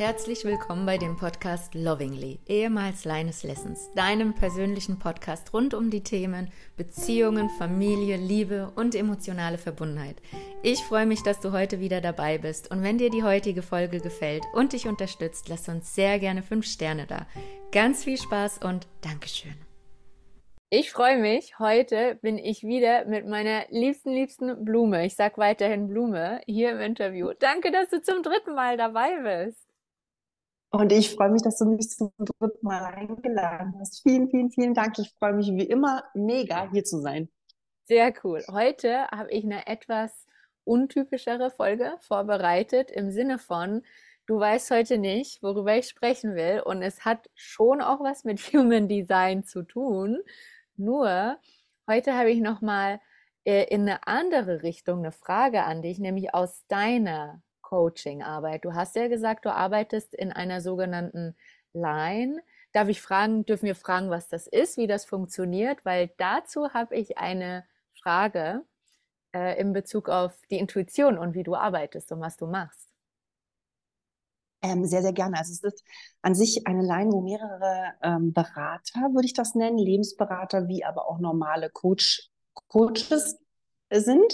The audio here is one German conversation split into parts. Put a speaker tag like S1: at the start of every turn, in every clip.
S1: Herzlich willkommen bei dem Podcast Lovingly, ehemals Leines Lessons, deinem persönlichen Podcast rund um die Themen Beziehungen, Familie, Liebe und emotionale Verbundenheit. Ich freue mich, dass du heute wieder dabei bist und wenn dir die heutige Folge gefällt und dich unterstützt, lass uns sehr gerne 5 Sterne da. Ganz viel Spaß und Dankeschön. Ich freue mich. Heute bin ich wieder mit meiner liebsten, liebsten Blume. Ich sag weiterhin Blume hier im Interview. Danke, dass du zum dritten Mal dabei bist.
S2: Und ich freue mich, dass du mich zum dritten Mal eingeladen hast. Vielen, vielen, vielen Dank. Ich freue mich wie immer mega, hier zu sein.
S1: Sehr cool. Heute habe ich eine etwas untypischere Folge vorbereitet im Sinne von, du weißt heute nicht, worüber ich sprechen will. Und es hat schon auch was mit Human Design zu tun. Nur, heute habe ich nochmal äh, in eine andere Richtung eine Frage an dich, nämlich aus deiner Coaching-Arbeit. Du hast ja gesagt, du arbeitest in einer sogenannten Line. Darf ich fragen, dürfen wir fragen, was das ist, wie das funktioniert? Weil dazu habe ich eine Frage äh, in Bezug auf die Intuition und wie du arbeitest und was du machst.
S2: Ähm, sehr, sehr gerne. Also es ist an sich eine Line, wo mehrere ähm, Berater, würde ich das nennen, Lebensberater, wie aber auch normale Coach, Coaches sind.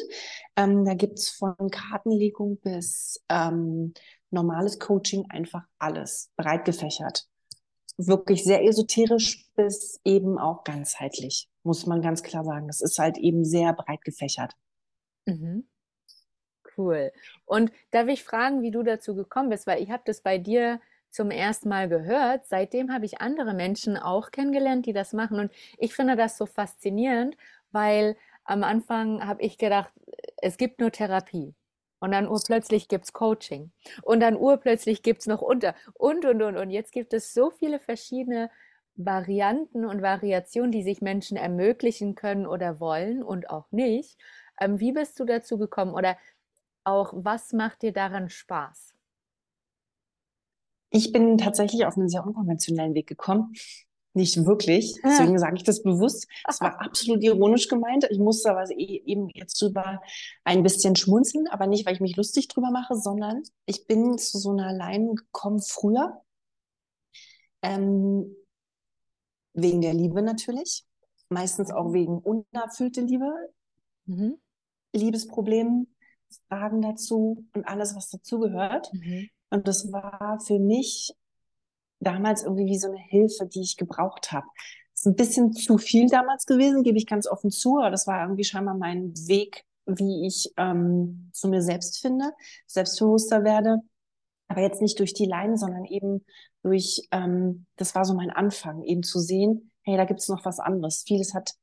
S2: Ähm, da gibt's von Kartenlegung bis ähm, normales Coaching einfach alles breit gefächert. Wirklich sehr esoterisch bis eben auch ganzheitlich, muss man ganz klar sagen. Es ist halt eben sehr breit gefächert.
S1: Mhm. Cool. Und darf ich fragen, wie du dazu gekommen bist? Weil ich habe das bei dir zum ersten Mal gehört. Seitdem habe ich andere Menschen auch kennengelernt, die das machen. Und ich finde das so faszinierend, weil am Anfang habe ich gedacht, es gibt nur Therapie. Und dann urplötzlich gibt es Coaching. Und dann urplötzlich gibt es noch unter. Und, und, und. Und jetzt gibt es so viele verschiedene Varianten und Variationen, die sich Menschen ermöglichen können oder wollen und auch nicht. Ähm, wie bist du dazu gekommen? Oder auch, was macht dir daran Spaß?
S2: Ich bin tatsächlich auf einen sehr unkonventionellen Weg gekommen. Nicht wirklich. Deswegen sage ich das bewusst. Es war absolut ironisch gemeint. Ich musste aber e-, eben jetzt drüber ein bisschen schmunzeln, aber nicht, weil ich mich lustig drüber mache, sondern ich bin zu so einer Line gekommen früher. Ähm, wegen der Liebe natürlich. Meistens auch wegen unerfüllte Liebe. Mhm. Liebesproblemen, Fragen dazu und alles, was dazugehört. Mhm. Und das war für mich damals irgendwie wie so eine Hilfe, die ich gebraucht habe. Ist ein bisschen zu viel damals gewesen, gebe ich ganz offen zu, aber das war irgendwie scheinbar mein Weg, wie ich ähm, zu mir selbst finde, selbstbewusster werde. Aber jetzt nicht durch die Leine, sondern eben durch, ähm, das war so mein Anfang, eben zu sehen, hey, da gibt es noch was anderes. Vieles hat,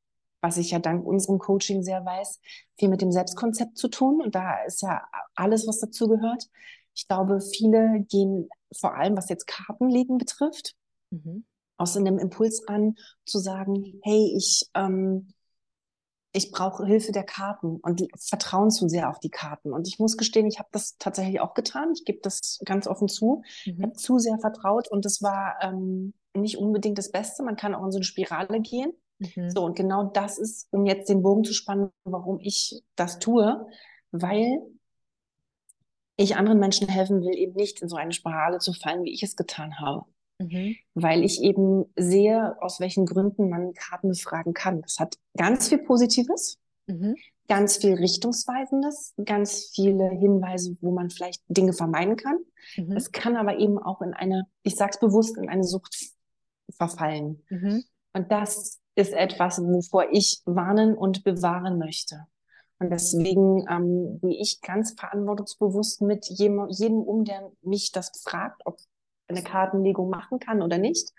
S2: was ich ja dank unserem Coaching sehr weiß, viel mit dem Selbstkonzept zu tun. Und da ist ja alles, was dazu gehört. Ich glaube, viele gehen vor allem, was jetzt Kartenlegen betrifft, mhm. aus einem Impuls an, zu sagen, hey, ich, ähm, ich brauche Hilfe der Karten und vertrauen zu sehr auf die Karten. Und ich muss gestehen, ich habe das tatsächlich auch getan. Ich gebe das ganz offen zu. Mhm. Ich habe zu sehr vertraut und das war ähm, nicht unbedingt das Beste. Man kann auch in so eine Spirale gehen. Mhm. So, und genau das ist, um jetzt den Bogen zu spannen, warum ich das tue, weil ich anderen Menschen helfen will, eben nicht in so eine Spirale zu fallen, wie ich es getan habe. Mhm. Weil ich eben sehe, aus welchen Gründen man Karten befragen kann. Das hat ganz viel Positives, mhm. ganz viel Richtungsweisendes, ganz viele Hinweise, wo man vielleicht Dinge vermeiden kann. Mhm. Es kann aber eben auch in eine, ich sag's bewusst, in eine Sucht verfallen. Mhm. Und das ist etwas, wovor ich warnen und bewahren möchte. Und deswegen ähm, gehe ich ganz verantwortungsbewusst mit jedem, jedem um, der mich das fragt, ob eine Kartenlegung machen kann oder nicht.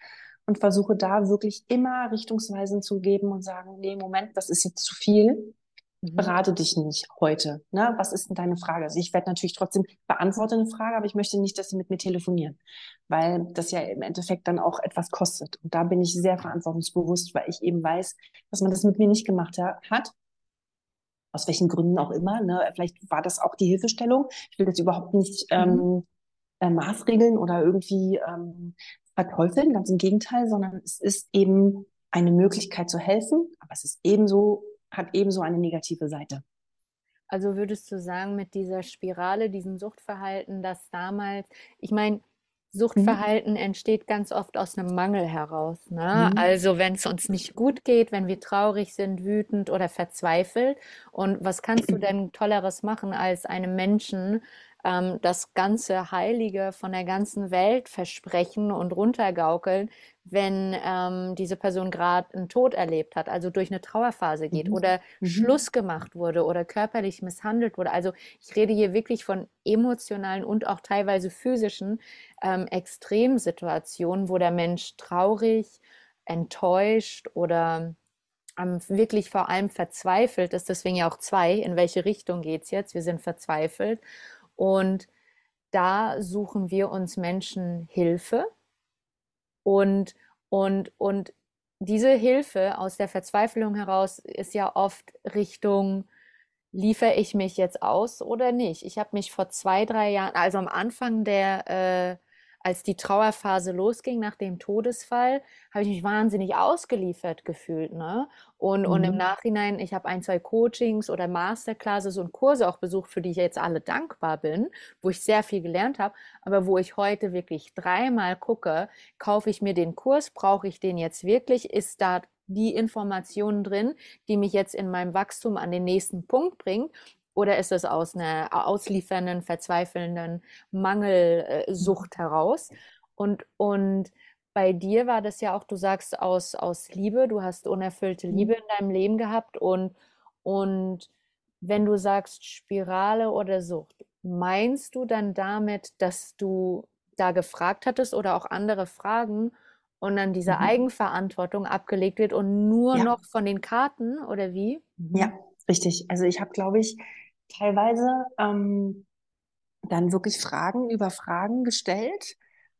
S2: Und versuche da wirklich immer Richtungsweisen zu geben und sagen, nee, Moment, das ist jetzt zu viel. Mhm. Berate dich nicht heute. Ne? Was ist denn deine Frage? Also ich werde natürlich trotzdem beantworte eine Frage, aber ich möchte nicht, dass sie mit mir telefonieren, weil das ja im Endeffekt dann auch etwas kostet. Und da bin ich sehr verantwortungsbewusst, weil ich eben weiß, dass man das mit mir nicht gemacht hat aus welchen Gründen auch immer. Ne? Vielleicht war das auch die Hilfestellung. Ich will das überhaupt nicht mhm. ähm, äh, maßregeln oder irgendwie ähm, verteufeln, ganz im Gegenteil, sondern es ist eben eine Möglichkeit zu helfen, aber es ist ebenso, hat ebenso eine negative Seite.
S1: Also würdest du sagen, mit dieser Spirale, diesem Suchtverhalten, dass damals, ich meine, Suchtverhalten mhm. entsteht ganz oft aus einem Mangel heraus. Ne? Mhm. Also wenn es uns nicht gut geht, wenn wir traurig sind, wütend oder verzweifelt. Und was kannst du denn Tolleres machen, als einem Menschen ähm, das ganze Heilige von der ganzen Welt versprechen und runtergaukeln, wenn ähm, diese Person gerade einen Tod erlebt hat, also durch eine Trauerphase geht mhm. oder mhm. Schluss gemacht wurde oder körperlich misshandelt wurde. Also ich rede hier wirklich von emotionalen und auch teilweise physischen ähm, Extremsituationen, wo der Mensch traurig, enttäuscht oder ähm, wirklich vor allem verzweifelt ist. Deswegen ja auch zwei. In welche Richtung geht es jetzt? Wir sind verzweifelt. Und da suchen wir uns Menschen Hilfe und, und, und diese Hilfe aus der Verzweiflung heraus ist ja oft Richtung, liefere ich mich jetzt aus oder nicht? Ich habe mich vor zwei, drei Jahren, also am Anfang der äh, als die Trauerphase losging nach dem Todesfall, habe ich mich wahnsinnig ausgeliefert gefühlt. Ne? Und, mhm. und im mhm. Nachhinein, ich habe ein, zwei Coachings oder Masterclasses und Kurse auch besucht, für die ich jetzt alle dankbar bin, wo ich sehr viel gelernt habe, aber wo ich heute wirklich dreimal gucke, kaufe ich mir den Kurs, brauche ich den jetzt wirklich, ist da die Informationen drin, die mich jetzt in meinem Wachstum an den nächsten Punkt bringen? Oder ist es aus einer ausliefernden, verzweifelnden Mangelsucht heraus? Und, und bei dir war das ja auch, du sagst, aus, aus Liebe, du hast unerfüllte mhm. Liebe in deinem Leben gehabt und, und wenn du sagst Spirale oder Sucht, meinst du dann damit, dass du da gefragt hattest oder auch andere Fragen und dann diese mhm. Eigenverantwortung abgelegt wird und nur ja. noch von den Karten oder wie?
S2: Mhm. Ja, richtig. Also ich habe, glaube ich, teilweise ähm, dann wirklich Fragen über Fragen gestellt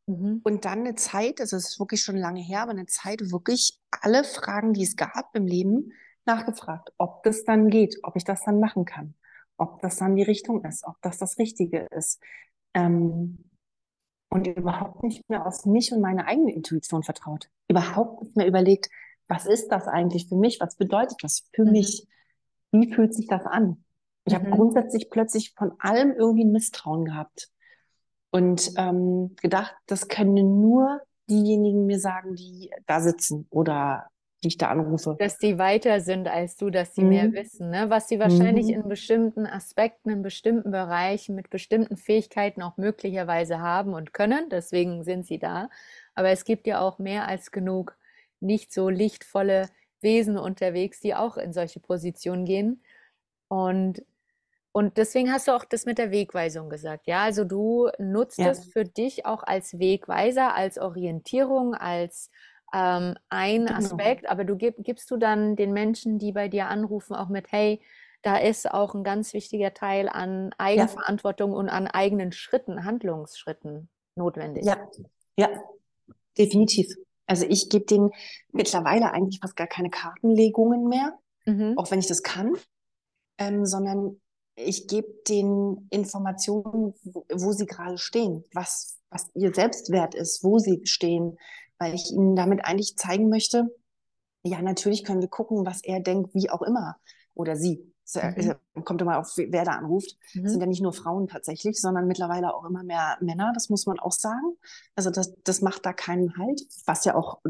S2: mhm. und dann eine Zeit, also es ist wirklich schon lange her, aber eine Zeit wirklich alle Fragen, die es gab im Leben, nachgefragt, ob das dann geht, ob ich das dann machen kann, ob das dann die Richtung ist, ob das das Richtige ist. Ähm, und überhaupt nicht mehr aus mich und meine eigene Intuition vertraut. Überhaupt nicht mehr überlegt, was ist das eigentlich für mich? Was bedeutet das für mhm. mich? Wie fühlt sich das an? Ich mhm. habe grundsätzlich plötzlich von allem irgendwie ein Misstrauen gehabt und ähm, gedacht, das können nur diejenigen mir sagen, die da sitzen oder die ich da anrufe.
S1: Dass die weiter sind als du, dass sie mhm. mehr wissen, ne? was sie wahrscheinlich mhm. in bestimmten Aspekten, in bestimmten Bereichen mit bestimmten Fähigkeiten auch möglicherweise haben und können. Deswegen sind sie da. Aber es gibt ja auch mehr als genug nicht so lichtvolle Wesen unterwegs, die auch in solche Positionen gehen. Und und deswegen hast du auch das mit der Wegweisung gesagt. Ja, also du nutzt ja. es für dich auch als Wegweiser, als Orientierung, als ähm, ein genau. Aspekt. Aber du gib, gibst du dann den Menschen, die bei dir anrufen, auch mit, hey, da ist auch ein ganz wichtiger Teil an Eigenverantwortung ja. und an eigenen Schritten, Handlungsschritten notwendig.
S2: Ja, ja, definitiv. Also ich gebe denen mittlerweile eigentlich fast gar keine Kartenlegungen mehr, mhm. auch wenn ich das kann, ähm, sondern ich gebe den Informationen, wo, sie gerade stehen, was, was ihr Selbstwert ist, wo sie stehen, weil ich ihnen damit eigentlich zeigen möchte, ja, natürlich können wir gucken, was er denkt, wie auch immer, oder sie. Mhm. Kommt immer auf, wer da anruft. Mhm. sind ja nicht nur Frauen tatsächlich, sondern mittlerweile auch immer mehr Männer, das muss man auch sagen. Also das, das macht da keinen Halt, was ja auch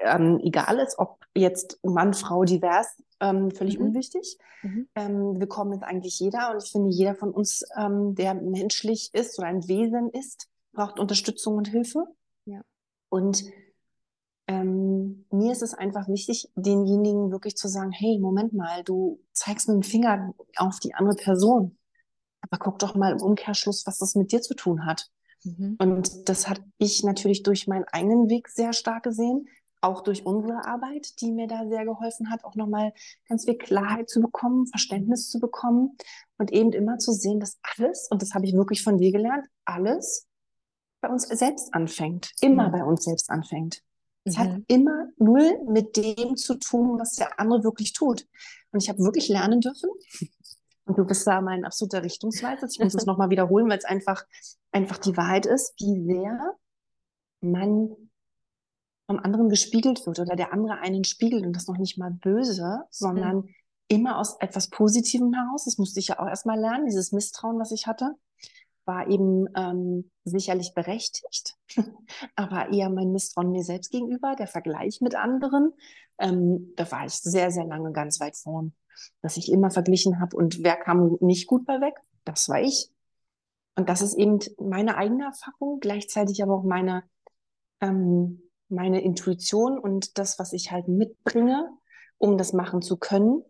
S2: ähm, egal ist, ob jetzt Mann, Frau divers ähm, völlig mhm. unwichtig. Mhm. Ähm, willkommen ist eigentlich jeder und ich finde, jeder von uns, ähm, der menschlich ist oder ein Wesen ist, braucht Unterstützung und Hilfe. Ja. Und ähm, mir ist es einfach wichtig, denjenigen wirklich zu sagen, hey, Moment mal, du zeigst mit dem Finger auf die andere Person. Aber guck doch mal im Umkehrschluss, was das mit dir zu tun hat. Mhm. Und das hat ich natürlich durch meinen eigenen Weg sehr stark gesehen auch durch unsere Arbeit, die mir da sehr geholfen hat, auch nochmal ganz viel Klarheit zu bekommen, Verständnis zu bekommen und eben immer zu sehen, dass alles, und das habe ich wirklich von dir gelernt, alles bei uns selbst anfängt, immer mhm. bei uns selbst anfängt. Es mhm. hat immer null mit dem zu tun, was der andere wirklich tut. Und ich habe wirklich lernen dürfen. Und du bist da mein absoluter Richtungsweiser. Ich muss es nochmal wiederholen, weil es einfach, einfach die Wahrheit ist, wie sehr man vom anderen gespiegelt wird oder der andere einen spiegelt und das noch nicht mal böse, sondern mhm. immer aus etwas Positivem heraus. Das musste ich ja auch erstmal lernen, dieses Misstrauen, was ich hatte. War eben ähm, sicherlich berechtigt, aber eher mein Misstrauen mir selbst gegenüber, der Vergleich mit anderen. Ähm, da war ich sehr, sehr lange ganz weit vorn, dass ich immer verglichen habe und wer kam nicht gut bei weg? Das war ich. Und das ist eben meine eigene Erfahrung, gleichzeitig aber auch meine, ähm, meine Intuition und das, was ich halt mitbringe, um das machen zu können,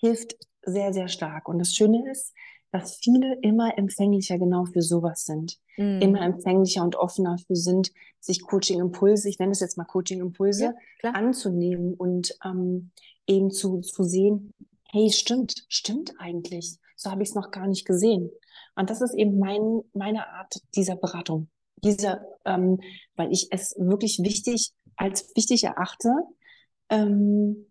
S2: hilft sehr, sehr stark. Und das Schöne ist, dass viele immer empfänglicher genau für sowas sind. Mm. Immer empfänglicher und offener für sind, sich Coaching-Impulse, ich nenne es jetzt mal Coaching-Impulse, ja, anzunehmen und ähm, eben zu, zu sehen, hey, stimmt, stimmt eigentlich. So habe ich es noch gar nicht gesehen. Und das ist eben mein, meine Art dieser Beratung. Dieser, ähm, weil ich es wirklich wichtig, als wichtig erachte, ähm,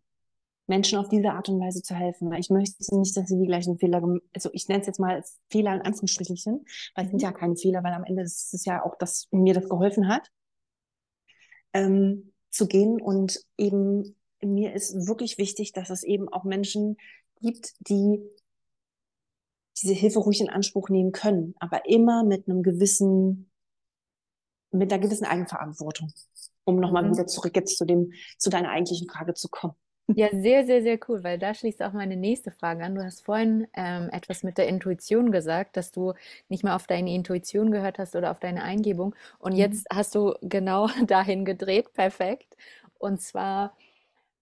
S2: Menschen auf diese Art und Weise zu helfen. Ich möchte nicht, dass sie die gleichen Fehler, also ich nenne es jetzt mal Fehler in Anführungsstrichen, weil es sind ja keine Fehler, weil am Ende ist es ja auch, dass mir das geholfen hat, ähm, zu gehen und eben mir ist wirklich wichtig, dass es eben auch Menschen gibt, die diese Hilfe ruhig in Anspruch nehmen können, aber immer mit einem gewissen, mit einer gewissen Eigenverantwortung, um nochmal mhm. wieder zurück jetzt zu dem, zu deiner eigentlichen Frage zu kommen.
S1: Ja, sehr, sehr, sehr cool, weil da schließt auch meine nächste Frage an. Du hast vorhin ähm, etwas mit der Intuition gesagt, dass du nicht mehr auf deine Intuition gehört hast oder auf deine Eingebung. Und mhm. jetzt hast du genau dahin gedreht, perfekt. Und zwar,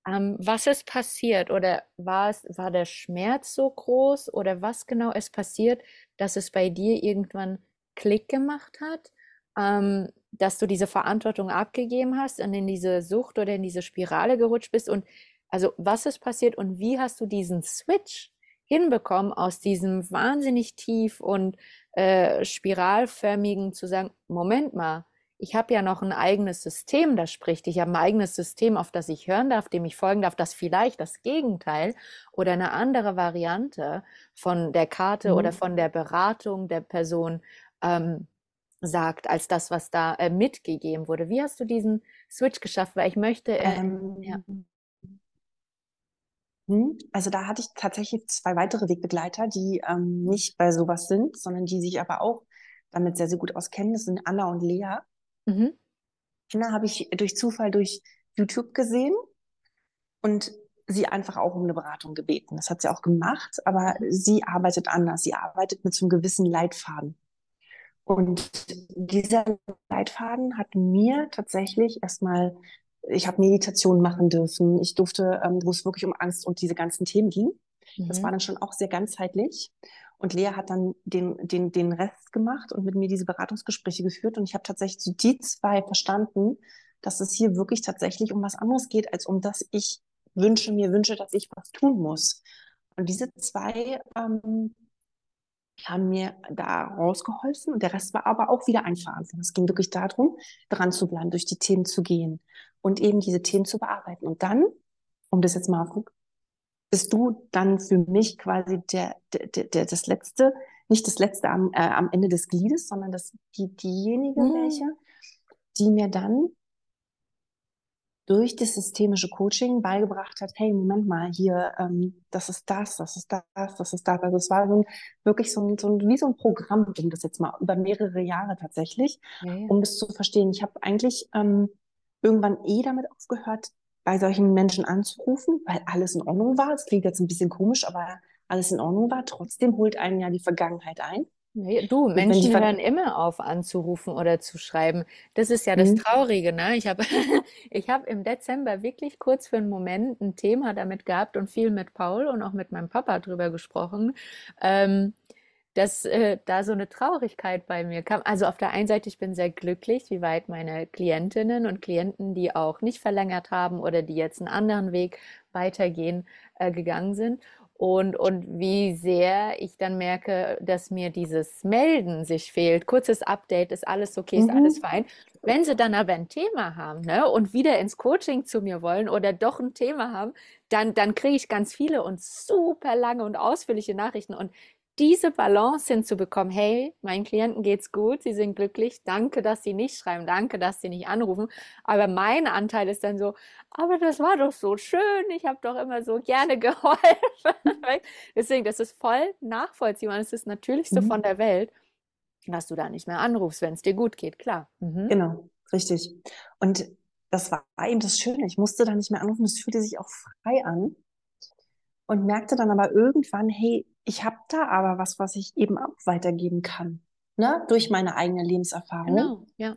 S1: ähm, was ist passiert oder war es, war der Schmerz so groß oder was genau ist passiert, dass es bei dir irgendwann Klick gemacht hat? Ähm, dass du diese Verantwortung abgegeben hast und in diese Sucht oder in diese Spirale gerutscht bist und also was ist passiert und wie hast du diesen Switch hinbekommen aus diesem wahnsinnig tief und äh, spiralförmigen zu sagen, Moment mal, ich habe ja noch ein eigenes System, das spricht. Ich habe ein eigenes System, auf das ich hören darf, dem ich folgen darf, das vielleicht das Gegenteil oder eine andere Variante von der Karte mhm. oder von der Beratung der Person ähm, sagt, als das, was da äh, mitgegeben wurde. Wie hast du diesen Switch geschafft? Weil ich möchte. Äh, ähm, ja.
S2: Hm, also da hatte ich tatsächlich zwei weitere Wegbegleiter, die ähm, nicht bei sowas sind, sondern die sich aber auch damit sehr, sehr gut auskennen. Das sind Anna und Lea. Mhm. Anna habe ich durch Zufall durch YouTube gesehen und sie einfach auch um eine Beratung gebeten. Das hat sie auch gemacht, aber sie arbeitet anders. Sie arbeitet mit so einem gewissen Leitfaden. Und dieser Leitfaden hat mir tatsächlich erstmal ich habe Meditation machen dürfen. Ich durfte, ähm, wo es wirklich um Angst und diese ganzen Themen ging. Mhm. Das war dann schon auch sehr ganzheitlich. Und Lea hat dann den, den, den Rest gemacht und mit mir diese Beratungsgespräche geführt. Und ich habe tatsächlich zu die zwei verstanden, dass es hier wirklich tatsächlich um was anderes geht, als um das ich wünsche, mir wünsche, dass ich was tun muss. Und diese zwei ähm, haben mir da rausgeholfen und der Rest war aber auch wieder Einverantwortung. Es ging wirklich darum, dran zu bleiben, durch die Themen zu gehen und eben diese Themen zu bearbeiten. Und dann, um das jetzt mal bist du dann für mich quasi der, der, der das letzte, nicht das letzte am, äh, am Ende des Gliedes, sondern das, die, diejenige mhm. welche, die mir dann durch das systemische Coaching beigebracht hat, hey, Moment mal, hier, ähm, das ist das, das ist das, das ist das. Also es war so ein, wirklich so ein, so ein, wie so ein Programm, um das jetzt mal über mehrere Jahre tatsächlich, ja, ja. um das zu verstehen. Ich habe eigentlich ähm, irgendwann eh damit aufgehört, bei solchen Menschen anzurufen, weil alles in Ordnung war. Es klingt jetzt ein bisschen komisch, aber alles in Ordnung war. Trotzdem holt einen ja die Vergangenheit ein.
S1: Nee, du, Menschen hören immer auf anzurufen oder zu schreiben. Das ist ja das mhm. Traurige, ne? Ich habe ich hab im Dezember wirklich kurz für einen Moment ein Thema damit gehabt und viel mit Paul und auch mit meinem Papa drüber gesprochen, ähm, dass äh, da so eine Traurigkeit bei mir kam. Also auf der einen Seite, ich bin sehr glücklich, wie weit meine Klientinnen und Klienten, die auch nicht verlängert haben oder die jetzt einen anderen Weg weitergehen, äh, gegangen sind und, und wie sehr ich dann merke, dass mir dieses Melden sich fehlt. Kurzes Update, ist alles okay, ist mhm. alles fein. Wenn sie dann aber ein Thema haben ne, und wieder ins Coaching zu mir wollen oder doch ein Thema haben, dann, dann kriege ich ganz viele und super lange und ausführliche Nachrichten. Und diese Balance hinzubekommen, hey, meinen Klienten geht's gut, sie sind glücklich, danke, dass sie nicht schreiben, danke, dass sie nicht anrufen. Aber mein Anteil ist dann so, aber das war doch so schön, ich habe doch immer so gerne geholfen. Deswegen, das ist voll nachvollziehbar, das ist das Natürlichste mhm. von der Welt. dass du da nicht mehr anrufst, wenn es dir gut geht, klar.
S2: Mhm. Genau, richtig. Und das war eben das Schöne. Ich musste da nicht mehr anrufen, es fühlte sich auch frei an und merkte dann aber irgendwann, hey, ich habe da aber was, was ich eben auch weitergeben kann, ne? durch meine eigene Lebenserfahrung. Genau, ja.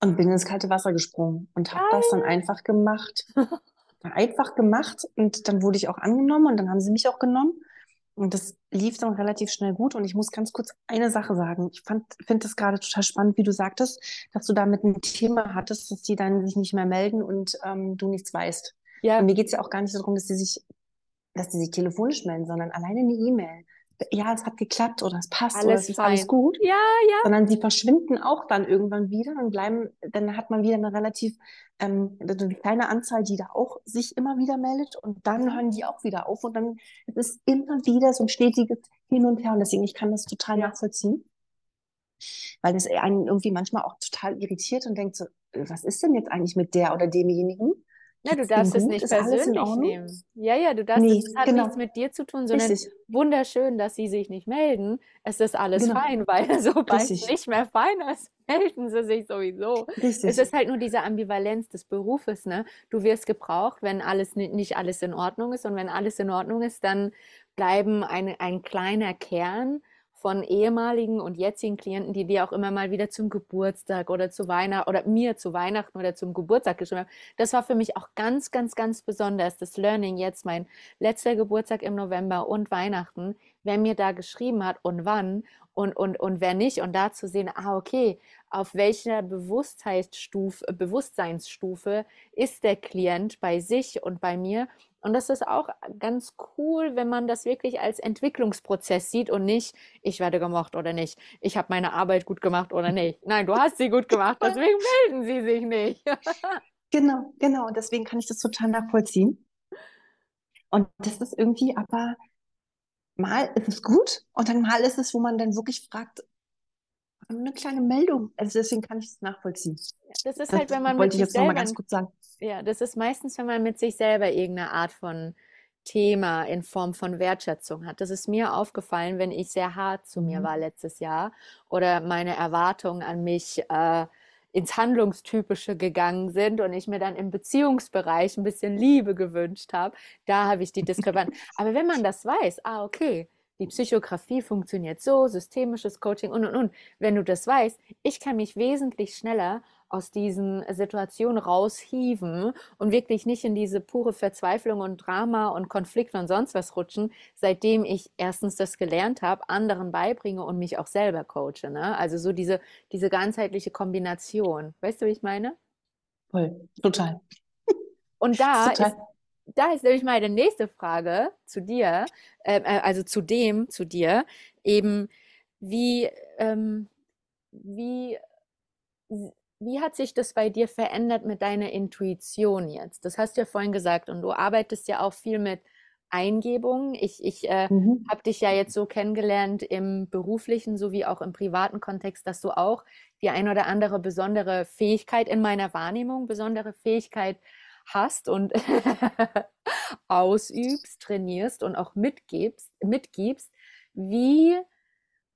S2: Und bin ins kalte Wasser gesprungen und habe das dann einfach gemacht. einfach gemacht und dann wurde ich auch angenommen und dann haben sie mich auch genommen. Und das lief dann relativ schnell gut. Und ich muss ganz kurz eine Sache sagen. Ich finde das gerade total spannend, wie du sagtest, dass du damit ein Thema hattest, dass die dann sich nicht mehr melden und ähm, du nichts weißt. Ja. Und mir geht es ja auch gar nicht darum, dass sie sich, dass die sich telefonisch melden, sondern alleine eine E-Mail ja, es hat geklappt oder es passt alles oder es ist fein. alles gut.
S1: Ja, ja.
S2: Sondern sie verschwinden auch dann irgendwann wieder und bleiben, dann hat man wieder eine relativ ähm, eine kleine Anzahl, die da auch sich immer wieder meldet und dann hören die auch wieder auf und dann es ist immer wieder so ein stetiges Hin und Her und deswegen ich kann das total ja. nachvollziehen, weil das einen irgendwie manchmal auch total irritiert und denkt so, was ist denn jetzt eigentlich mit der oder demjenigen?
S1: Ja, du darfst es nicht persönlich nehmen. Ja, ja, du darfst, nee, es hat genau. nichts mit dir zu tun, sondern Richtig. wunderschön, dass sie sich nicht melden. Es ist alles genau. fein, weil sobald es nicht mehr fein ist, melden sie sich sowieso. Richtig. Es ist halt nur diese Ambivalenz des Berufes, ne? Du wirst gebraucht, wenn alles nicht alles in Ordnung ist und wenn alles in Ordnung ist, dann bleiben ein, ein kleiner Kern von ehemaligen und jetzigen Klienten, die dir auch immer mal wieder zum Geburtstag oder zu Weihnachten oder mir zu Weihnachten oder zum Geburtstag geschrieben haben. Das war für mich auch ganz, ganz, ganz besonders. Das Learning jetzt, mein letzter Geburtstag im November und Weihnachten, wer mir da geschrieben hat und wann und, und, und wer nicht. Und da zu sehen, ah, okay, auf welcher Bewusstseinsstufe, Bewusstseinsstufe ist der Klient bei sich und bei mir und das ist auch ganz cool, wenn man das wirklich als Entwicklungsprozess sieht und nicht, ich werde gemocht oder nicht, ich habe meine Arbeit gut gemacht oder nicht. Nein, du hast sie gut gemacht, deswegen melden sie sich nicht.
S2: genau, genau. Und deswegen kann ich das total nachvollziehen. Und das ist irgendwie aber, mal ist es gut und dann mal ist es, wo man dann wirklich fragt, eine kleine Meldung. Also deswegen kann ich das nachvollziehen.
S1: Das ist halt, wenn man
S2: wollte mit ich jetzt nochmal ganz kurz sagen.
S1: Ja, das ist meistens, wenn man mit sich selber irgendeine Art von Thema in Form von Wertschätzung hat. Das ist mir aufgefallen, wenn ich sehr hart zu mir mhm. war letztes Jahr oder meine Erwartungen an mich äh, ins Handlungstypische gegangen sind und ich mir dann im Beziehungsbereich ein bisschen Liebe gewünscht habe. Da habe ich die Diskrepanz. Aber wenn man das weiß, ah, okay, die Psychografie funktioniert so, systemisches Coaching und und und. Wenn du das weißt, ich kann mich wesentlich schneller aus diesen Situationen raushieven und wirklich nicht in diese pure Verzweiflung und Drama und Konflikt und sonst was rutschen, seitdem ich erstens das gelernt habe, anderen beibringe und mich auch selber coache. Ne? Also so diese, diese ganzheitliche Kombination. Weißt du, wie ich meine?
S2: Voll, total.
S1: Und da total. ist da ist nämlich meine nächste Frage zu dir, ähm, äh, also zu dem, zu dir, eben wie, ähm, wie wie hat sich das bei dir verändert mit deiner Intuition jetzt? Das hast du ja vorhin gesagt und du arbeitest ja auch viel mit Eingebungen. Ich, ich äh, mhm. habe dich ja jetzt so kennengelernt im beruflichen sowie auch im privaten Kontext, dass du auch die ein oder andere besondere Fähigkeit in meiner Wahrnehmung, besondere Fähigkeit hast und ausübst, trainierst und auch mitgibst, mitgibst. Wie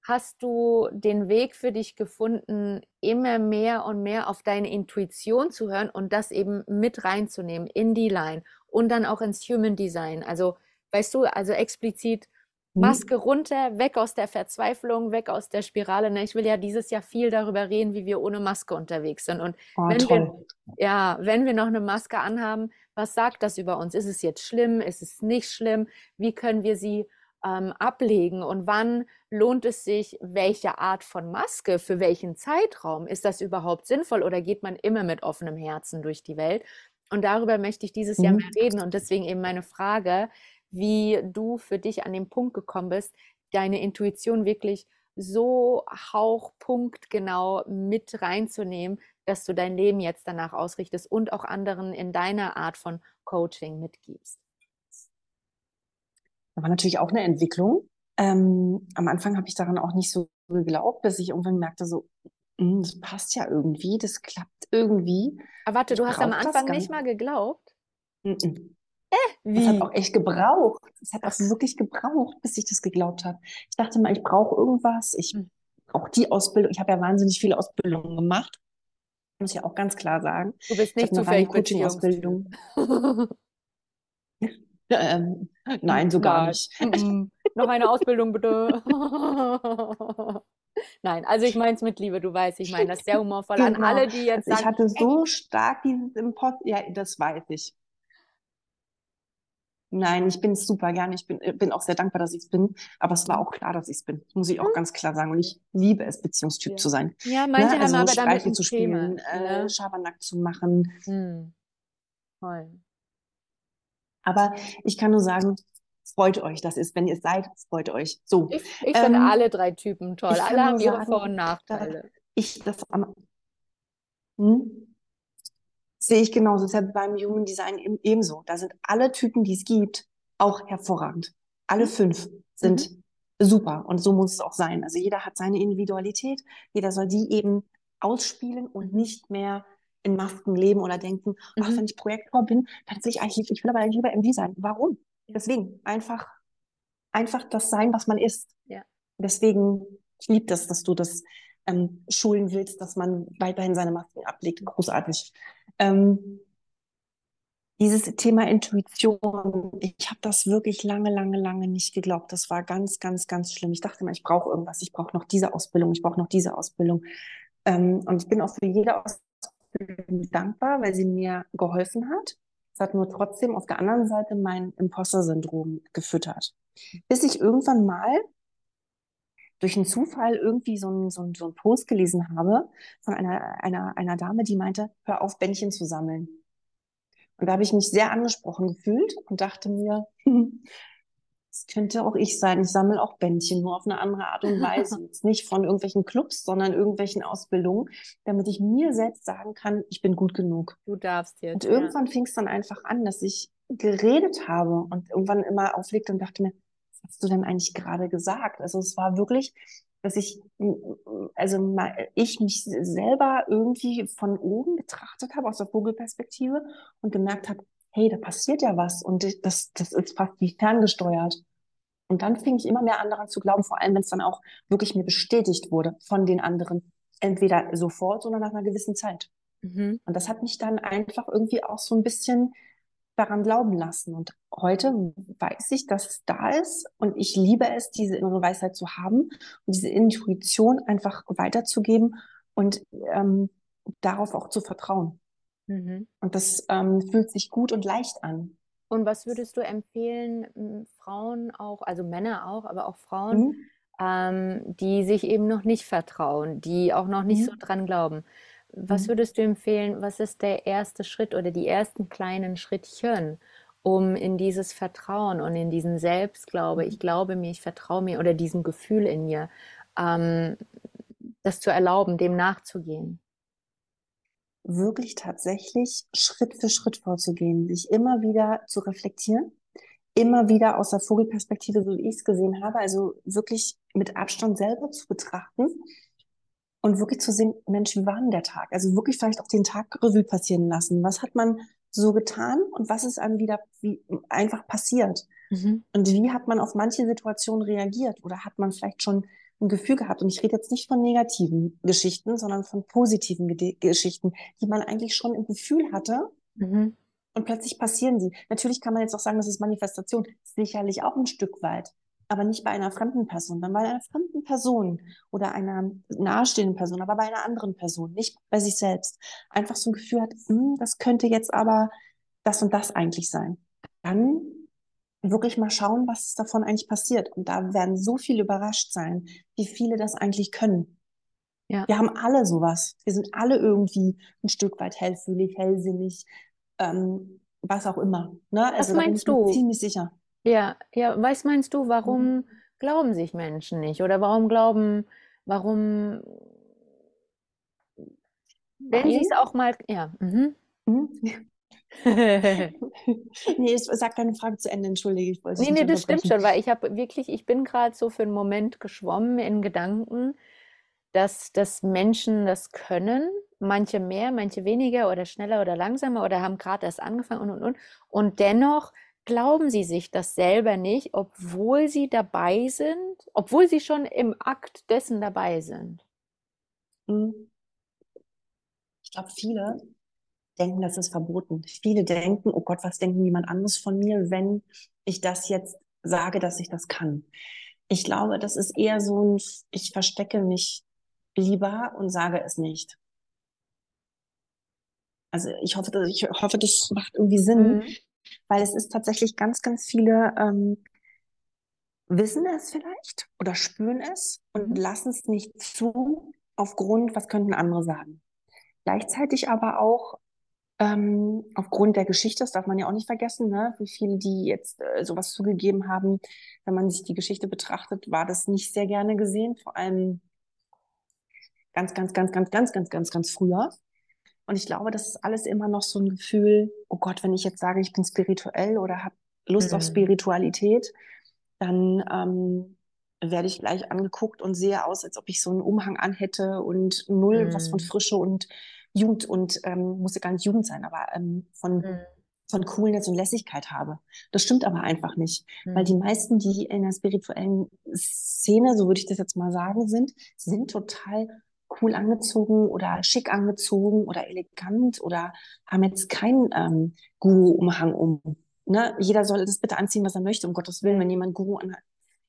S1: hast du den Weg für dich gefunden, immer mehr und mehr auf deine Intuition zu hören und das eben mit reinzunehmen in die Line und dann auch ins Human Design. Also, weißt du, also explizit. Maske runter, weg aus der Verzweiflung, weg aus der Spirale. Ne? Ich will ja dieses Jahr viel darüber reden, wie wir ohne Maske unterwegs sind. Und oh, wenn wir, ja, wenn wir noch eine Maske anhaben, was sagt das über uns? Ist es jetzt schlimm? Ist es nicht schlimm? Wie können wir sie ähm, ablegen und wann lohnt es sich, welche Art von Maske, für welchen Zeitraum ist das überhaupt sinnvoll oder geht man immer mit offenem Herzen durch die Welt? Und darüber möchte ich dieses mhm. Jahr mehr reden und deswegen eben meine Frage, wie du für dich an den Punkt gekommen bist, deine Intuition wirklich so hauchpunktgenau mit reinzunehmen, dass du dein Leben jetzt danach ausrichtest und auch anderen in deiner Art von Coaching mitgibst.
S2: Da war natürlich auch eine Entwicklung. Ähm, am Anfang habe ich daran auch nicht so geglaubt, bis ich irgendwann merkte, so, mh, das passt ja irgendwie, das klappt irgendwie.
S1: Aber warte, ich du hast am Anfang nicht mal geglaubt? Mm -mm.
S2: Wie? Das hat auch echt gebraucht. Es hat auch wirklich gebraucht, bis ich das geglaubt habe. Ich dachte mal, ich brauche irgendwas. Ich hm. brauche die Ausbildung. Ich habe ja wahnsinnig viele Ausbildungen gemacht. Muss ich ja auch ganz klar sagen.
S1: Du bist nicht zufällig Coaching-Ausbildung.
S2: ähm, nein, so gar nicht.
S1: Noch eine Ausbildung bitte. Nein, also ich meine es mit Liebe, du weißt, ich meine das sehr humorvoll genau. an alle, die jetzt
S2: sagen. Ich hatte so stark dieses Impost, ja, das weiß ich. Nein, ich bin es super gerne. Ich bin, bin auch sehr dankbar, dass ich es bin. Aber es war auch klar, dass ich es bin. Das muss ich auch hm. ganz klar sagen. Und ich liebe es, Beziehungstyp
S1: ja.
S2: zu sein.
S1: Ja, manche ne? also haben aber damit ein
S2: zu spielen, Thema, äh, ne? Schabernack zu machen. Hm.
S1: Toll.
S2: Aber ich kann nur sagen, freut euch. Das ist, wenn ihr es seid, freut euch. So.
S1: Ich, ich ähm, finde alle drei Typen toll. Alle haben ihre Vor- und Nachteile.
S2: Ich das am, hm? Sehe ich genauso. Das ist ja beim Human Design ebenso. Da sind alle Typen, die es gibt, auch hervorragend. Alle mhm. fünf sind mhm. super. Und so muss es auch sein. Also jeder hat seine Individualität. Jeder soll die eben ausspielen und nicht mehr in Masken leben oder denken, mhm. ach, wenn ich Projektor bin, dann will ich eigentlich, ich will aber eigentlich lieber MD sein. Warum? Deswegen einfach, einfach das sein, was man ist.
S1: Ja.
S2: Deswegen, ich liebe das, dass du das ähm, schulen willst, dass man weiterhin seine Masken ablegt. Großartig. Ähm, dieses Thema Intuition, ich habe das wirklich lange, lange, lange nicht geglaubt. Das war ganz, ganz, ganz schlimm. Ich dachte immer, ich brauche irgendwas, ich brauche noch diese Ausbildung, ich brauche noch diese Ausbildung. Ähm, und ich bin auch für jede Ausbildung dankbar, weil sie mir geholfen hat. Es hat nur trotzdem auf der anderen Seite mein Imposter-Syndrom gefüttert. Bis ich irgendwann mal durch einen Zufall irgendwie so einen, so einen, so einen Post gelesen habe von einer, einer, einer Dame, die meinte, hör auf, Bändchen zu sammeln. Und da habe ich mich sehr angesprochen gefühlt und dachte mir, das könnte auch ich sein. Ich sammle auch Bändchen, nur auf eine andere Art und Weise. Jetzt nicht von irgendwelchen Clubs, sondern irgendwelchen Ausbildungen, damit ich mir selbst sagen kann, ich bin gut genug.
S1: Du darfst
S2: jetzt. Und irgendwann ja. fing es dann einfach an, dass ich geredet habe und irgendwann immer auflegte und dachte mir, hast du denn eigentlich gerade gesagt? Also es war wirklich, dass ich, also ich mich selber irgendwie von oben betrachtet habe, aus der Vogelperspektive und gemerkt habe, hey, da passiert ja was und das, das ist fast wie ferngesteuert. Und dann fing ich immer mehr an daran zu glauben, vor allem wenn es dann auch wirklich mir bestätigt wurde von den anderen, entweder sofort oder nach einer gewissen Zeit. Mhm. Und das hat mich dann einfach irgendwie auch so ein bisschen daran glauben lassen. Und heute weiß ich, dass es da ist und ich liebe es, diese innere Weisheit zu haben und diese Intuition einfach weiterzugeben und ähm, darauf auch zu vertrauen. Mhm. Und das ähm, fühlt sich gut und leicht an.
S1: Und was würdest du empfehlen, Frauen auch, also Männer auch, aber auch Frauen, mhm. ähm, die sich eben noch nicht vertrauen, die auch noch nicht mhm. so dran glauben? Was mhm. würdest du empfehlen, was ist der erste Schritt oder die ersten kleinen Schrittchen, um in dieses Vertrauen und in diesen Selbstglaube, mhm. ich glaube mir, ich vertraue mir oder diesem Gefühl in mir, ähm, das zu erlauben, dem nachzugehen?
S2: Wirklich tatsächlich Schritt für Schritt vorzugehen, sich immer wieder zu reflektieren, immer wieder aus der Vogelperspektive, so wie ich es gesehen habe, also wirklich mit Abstand selber zu betrachten und wirklich zu sehen, Mensch, wie war denn der Tag? Also wirklich vielleicht auch den Tag Revue passieren lassen. Was hat man so getan und was ist einem wieder wie, einfach passiert? Mhm. Und wie hat man auf manche Situationen reagiert? Oder hat man vielleicht schon ein Gefühl gehabt? Und ich rede jetzt nicht von negativen Geschichten, sondern von positiven G Geschichten, die man eigentlich schon im Gefühl hatte. Mhm. Und plötzlich passieren sie. Natürlich kann man jetzt auch sagen, das ist Manifestation. Sicherlich auch ein Stück weit aber nicht bei einer fremden Person, dann bei einer fremden Person oder einer nahestehenden Person, aber bei einer anderen Person, nicht bei sich selbst. Einfach so ein Gefühl hat, hm, das könnte jetzt aber das und das eigentlich sein. Dann wirklich mal schauen, was davon eigentlich passiert. Und da werden so viele überrascht sein, wie viele das eigentlich können. Ja. Wir haben alle sowas. Wir sind alle irgendwie ein Stück weit hellfühlig, hellsinnig, ähm, was auch immer. Ne?
S1: Also was meinst du?
S2: Ziemlich sicher.
S1: Ja, ja, was meinst du, warum mhm. glauben sich Menschen nicht? Oder warum glauben, warum, wenn sie es auch mal, ja. Mhm. Mhm.
S2: nee, ich sag deine Frage zu Ende, entschuldige, ich
S1: wollte Nee, nee, das stimmt schon, weil ich habe wirklich, ich bin gerade so für einen Moment geschwommen in Gedanken, dass, dass Menschen das können, manche mehr, manche weniger oder schneller oder langsamer oder haben gerade erst angefangen und und und. Und dennoch glauben sie sich das selber nicht, obwohl sie dabei sind, obwohl sie schon im Akt dessen dabei sind?
S2: Hm. Ich glaube, viele denken, das ist verboten. Viele denken, oh Gott, was denken jemand anderes von mir, wenn ich das jetzt sage, dass ich das kann. Ich glaube, das ist eher so ein, ich verstecke mich lieber und sage es nicht. Also ich hoffe, ich hoffe, das macht irgendwie Sinn, mhm. Weil es ist tatsächlich ganz, ganz viele ähm, wissen es vielleicht oder spüren es und mhm. lassen es nicht zu aufgrund, was könnten andere sagen. Gleichzeitig aber auch ähm, aufgrund der Geschichte, das darf man ja auch nicht vergessen, ne? wie viele, die jetzt äh, sowas zugegeben haben, wenn man sich die Geschichte betrachtet, war das nicht sehr gerne gesehen, vor allem ganz, ganz, ganz, ganz, ganz, ganz, ganz, ganz früher. Und ich glaube, das ist alles immer noch so ein Gefühl, oh Gott, wenn ich jetzt sage, ich bin spirituell oder habe Lust mhm. auf Spiritualität, dann ähm, werde ich gleich angeguckt und sehe aus, als ob ich so einen Umhang anhätte und null mhm. was von Frische und Jugend und ähm, muss ja gar nicht Jugend sein, aber ähm, von, mhm. von Coolness und Lässigkeit habe. Das stimmt aber einfach nicht, mhm. weil die meisten, die in der spirituellen Szene, so würde ich das jetzt mal sagen, sind, sind total cool angezogen oder schick angezogen oder elegant oder haben jetzt keinen ähm, Guru-Umhang um. Ne? Jeder soll das bitte anziehen, was er möchte, um Gottes Willen, wenn jemand Guru anhat.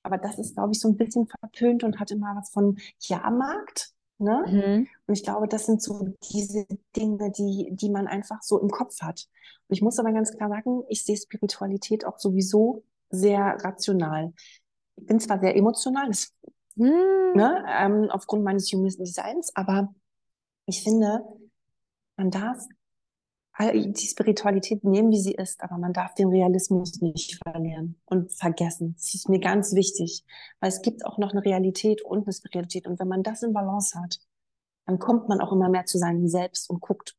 S2: Aber das ist, glaube ich, so ein bisschen verpönt und hat immer was von Jahrmarkt. Ne? Mhm. Und ich glaube, das sind so diese Dinge, die, die man einfach so im Kopf hat. Und ich muss aber ganz klar sagen, ich sehe Spiritualität auch sowieso sehr rational. Ich bin zwar sehr emotional, das, mhm. ne, ähm, aufgrund meines Human Designs, aber ich finde, man darf die Spiritualität nehmen, wie sie ist, aber man darf den Realismus nicht verlieren und vergessen. Das ist mir ganz wichtig, weil es gibt auch noch eine Realität und eine Spiritualität. Und wenn man das in Balance hat, dann kommt man auch immer mehr zu seinem Selbst und guckt,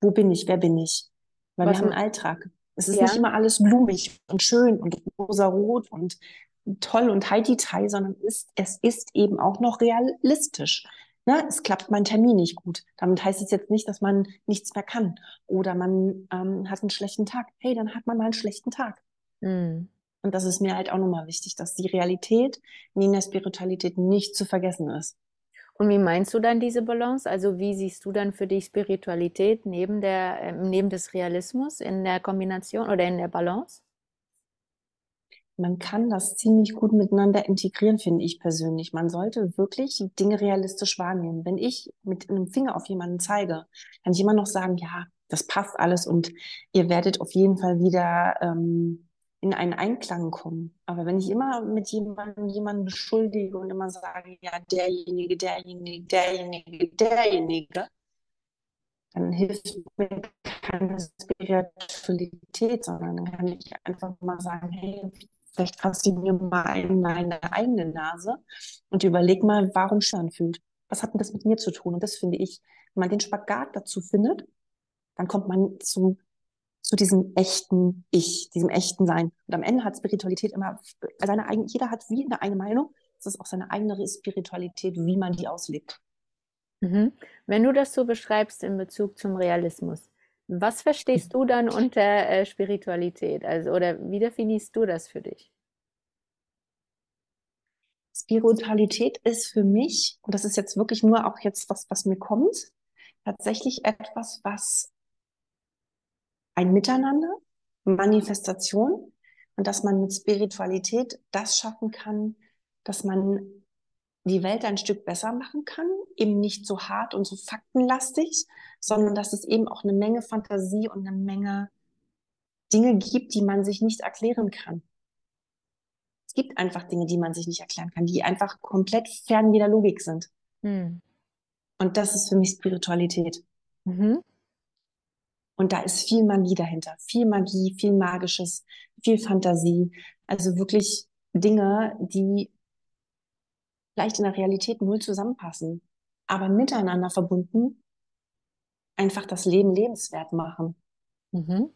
S2: wo bin ich, wer bin ich? Weil Was wir haben einen Alltag. Es ist ja. nicht immer alles blumig und schön und rosa-rot und toll und heidi-tai, sondern es, es ist eben auch noch realistisch ne, es klappt mein Termin nicht gut. Damit heißt es jetzt nicht, dass man nichts mehr kann. Oder man ähm, hat einen schlechten Tag. Hey, dann hat man mal einen schlechten Tag. Mhm. Und das ist mir halt auch nochmal wichtig, dass die Realität neben der Spiritualität nicht zu vergessen ist.
S1: Und wie meinst du dann diese Balance? Also wie siehst du dann für dich Spiritualität neben der, äh, neben des Realismus in der Kombination oder in der Balance?
S2: Man kann das ziemlich gut miteinander integrieren, finde ich persönlich. Man sollte wirklich Dinge realistisch wahrnehmen. Wenn ich mit einem Finger auf jemanden zeige, kann ich immer noch sagen, ja, das passt alles und ihr werdet auf jeden Fall wieder ähm, in einen Einklang kommen. Aber wenn ich immer mit jemandem jemanden beschuldige und immer sage, ja, derjenige, derjenige, derjenige, derjenige, dann hilft mir keine Spiritualität, sondern dann kann ich einfach mal sagen, hey, Vielleicht fasst du mir mal in deine eigene Nase und überleg mal, warum Schön fühlt. Was hat denn das mit mir zu tun? Und das finde ich, wenn man den Spagat dazu findet, dann kommt man zu, zu diesem echten Ich, diesem echten Sein. Und am Ende hat Spiritualität immer seine eigene, jeder hat wie eine eigene Meinung. Es ist auch seine eigene Spiritualität, wie man die auslebt.
S1: Mhm. Wenn du das so beschreibst in Bezug zum Realismus, was verstehst du dann unter äh, Spiritualität? Also, oder wie definierst du das für dich?
S2: Spiritualität ist für mich, und das ist jetzt wirklich nur auch jetzt was, was mir kommt, tatsächlich etwas, was ein Miteinander, Manifestation und dass man mit Spiritualität das schaffen kann, dass man die Welt ein Stück besser machen kann, eben nicht so hart und so faktenlastig, sondern dass es eben auch eine Menge Fantasie und eine Menge Dinge gibt, die man sich nicht erklären kann. Es gibt einfach Dinge, die man sich nicht erklären kann, die einfach komplett fern jeder Logik sind. Hm. Und das ist für mich Spiritualität. Mhm. Und da ist viel Magie dahinter, viel Magie, viel Magisches, viel Fantasie. Also wirklich Dinge, die vielleicht in der Realität null zusammenpassen, aber miteinander verbunden einfach das Leben lebenswert machen.
S1: Mhm.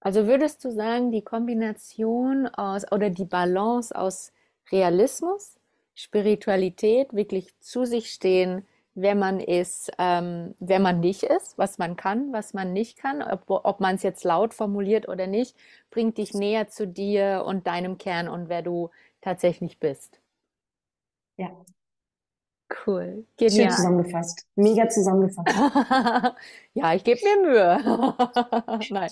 S1: Also würdest du sagen, die Kombination aus oder die Balance aus Realismus, Spiritualität, wirklich zu sich stehen, wer man ist, ähm, wer man nicht ist, was man kann, was man nicht kann, ob, ob man es jetzt laut formuliert oder nicht, bringt dich näher zu dir und deinem Kern und wer du tatsächlich bist.
S2: Ja.
S1: Cool.
S2: Genial. Schön zusammengefasst. Mega zusammengefasst.
S1: ja, ich gebe mir Mühe. Nein.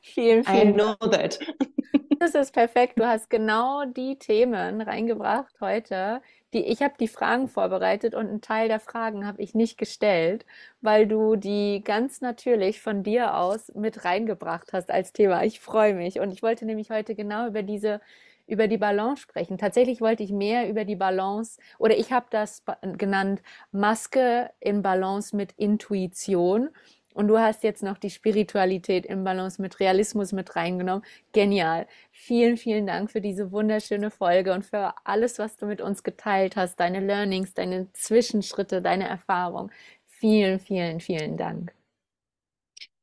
S1: Vielen, vielen
S2: I know that.
S1: das ist perfekt. Du hast genau die Themen reingebracht heute, die, ich habe die Fragen vorbereitet und einen Teil der Fragen habe ich nicht gestellt, weil du die ganz natürlich von dir aus mit reingebracht hast als Thema. Ich freue mich und ich wollte nämlich heute genau über diese über die Balance sprechen. Tatsächlich wollte ich mehr über die Balance oder ich habe das genannt Maske in Balance mit Intuition und du hast jetzt noch die Spiritualität im Balance mit Realismus mit reingenommen. Genial. Vielen, vielen Dank für diese wunderschöne Folge und für alles, was du mit uns geteilt hast, deine Learnings, deine Zwischenschritte, deine Erfahrung. Vielen, vielen, vielen Dank.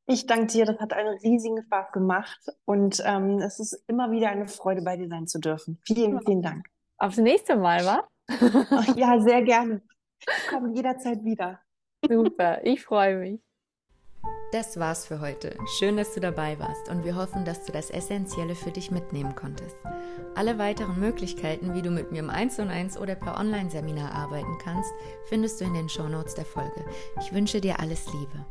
S2: Ich danke dir, das hat einen riesigen Spaß gemacht und ähm, es ist immer wieder eine Freude, bei dir sein zu dürfen. Vielen, vielen Dank.
S1: Aufs nächste Mal, wa?
S2: ja, sehr gerne. Ich komme jederzeit wieder.
S1: Super, ich freue mich. Das war's für heute. Schön, dass du dabei warst und wir hoffen, dass du das Essentielle für dich mitnehmen konntest. Alle weiteren Möglichkeiten, wie du mit mir im 1 und 1 oder per Online-Seminar arbeiten kannst, findest du in den Shownotes der Folge. Ich wünsche dir alles Liebe.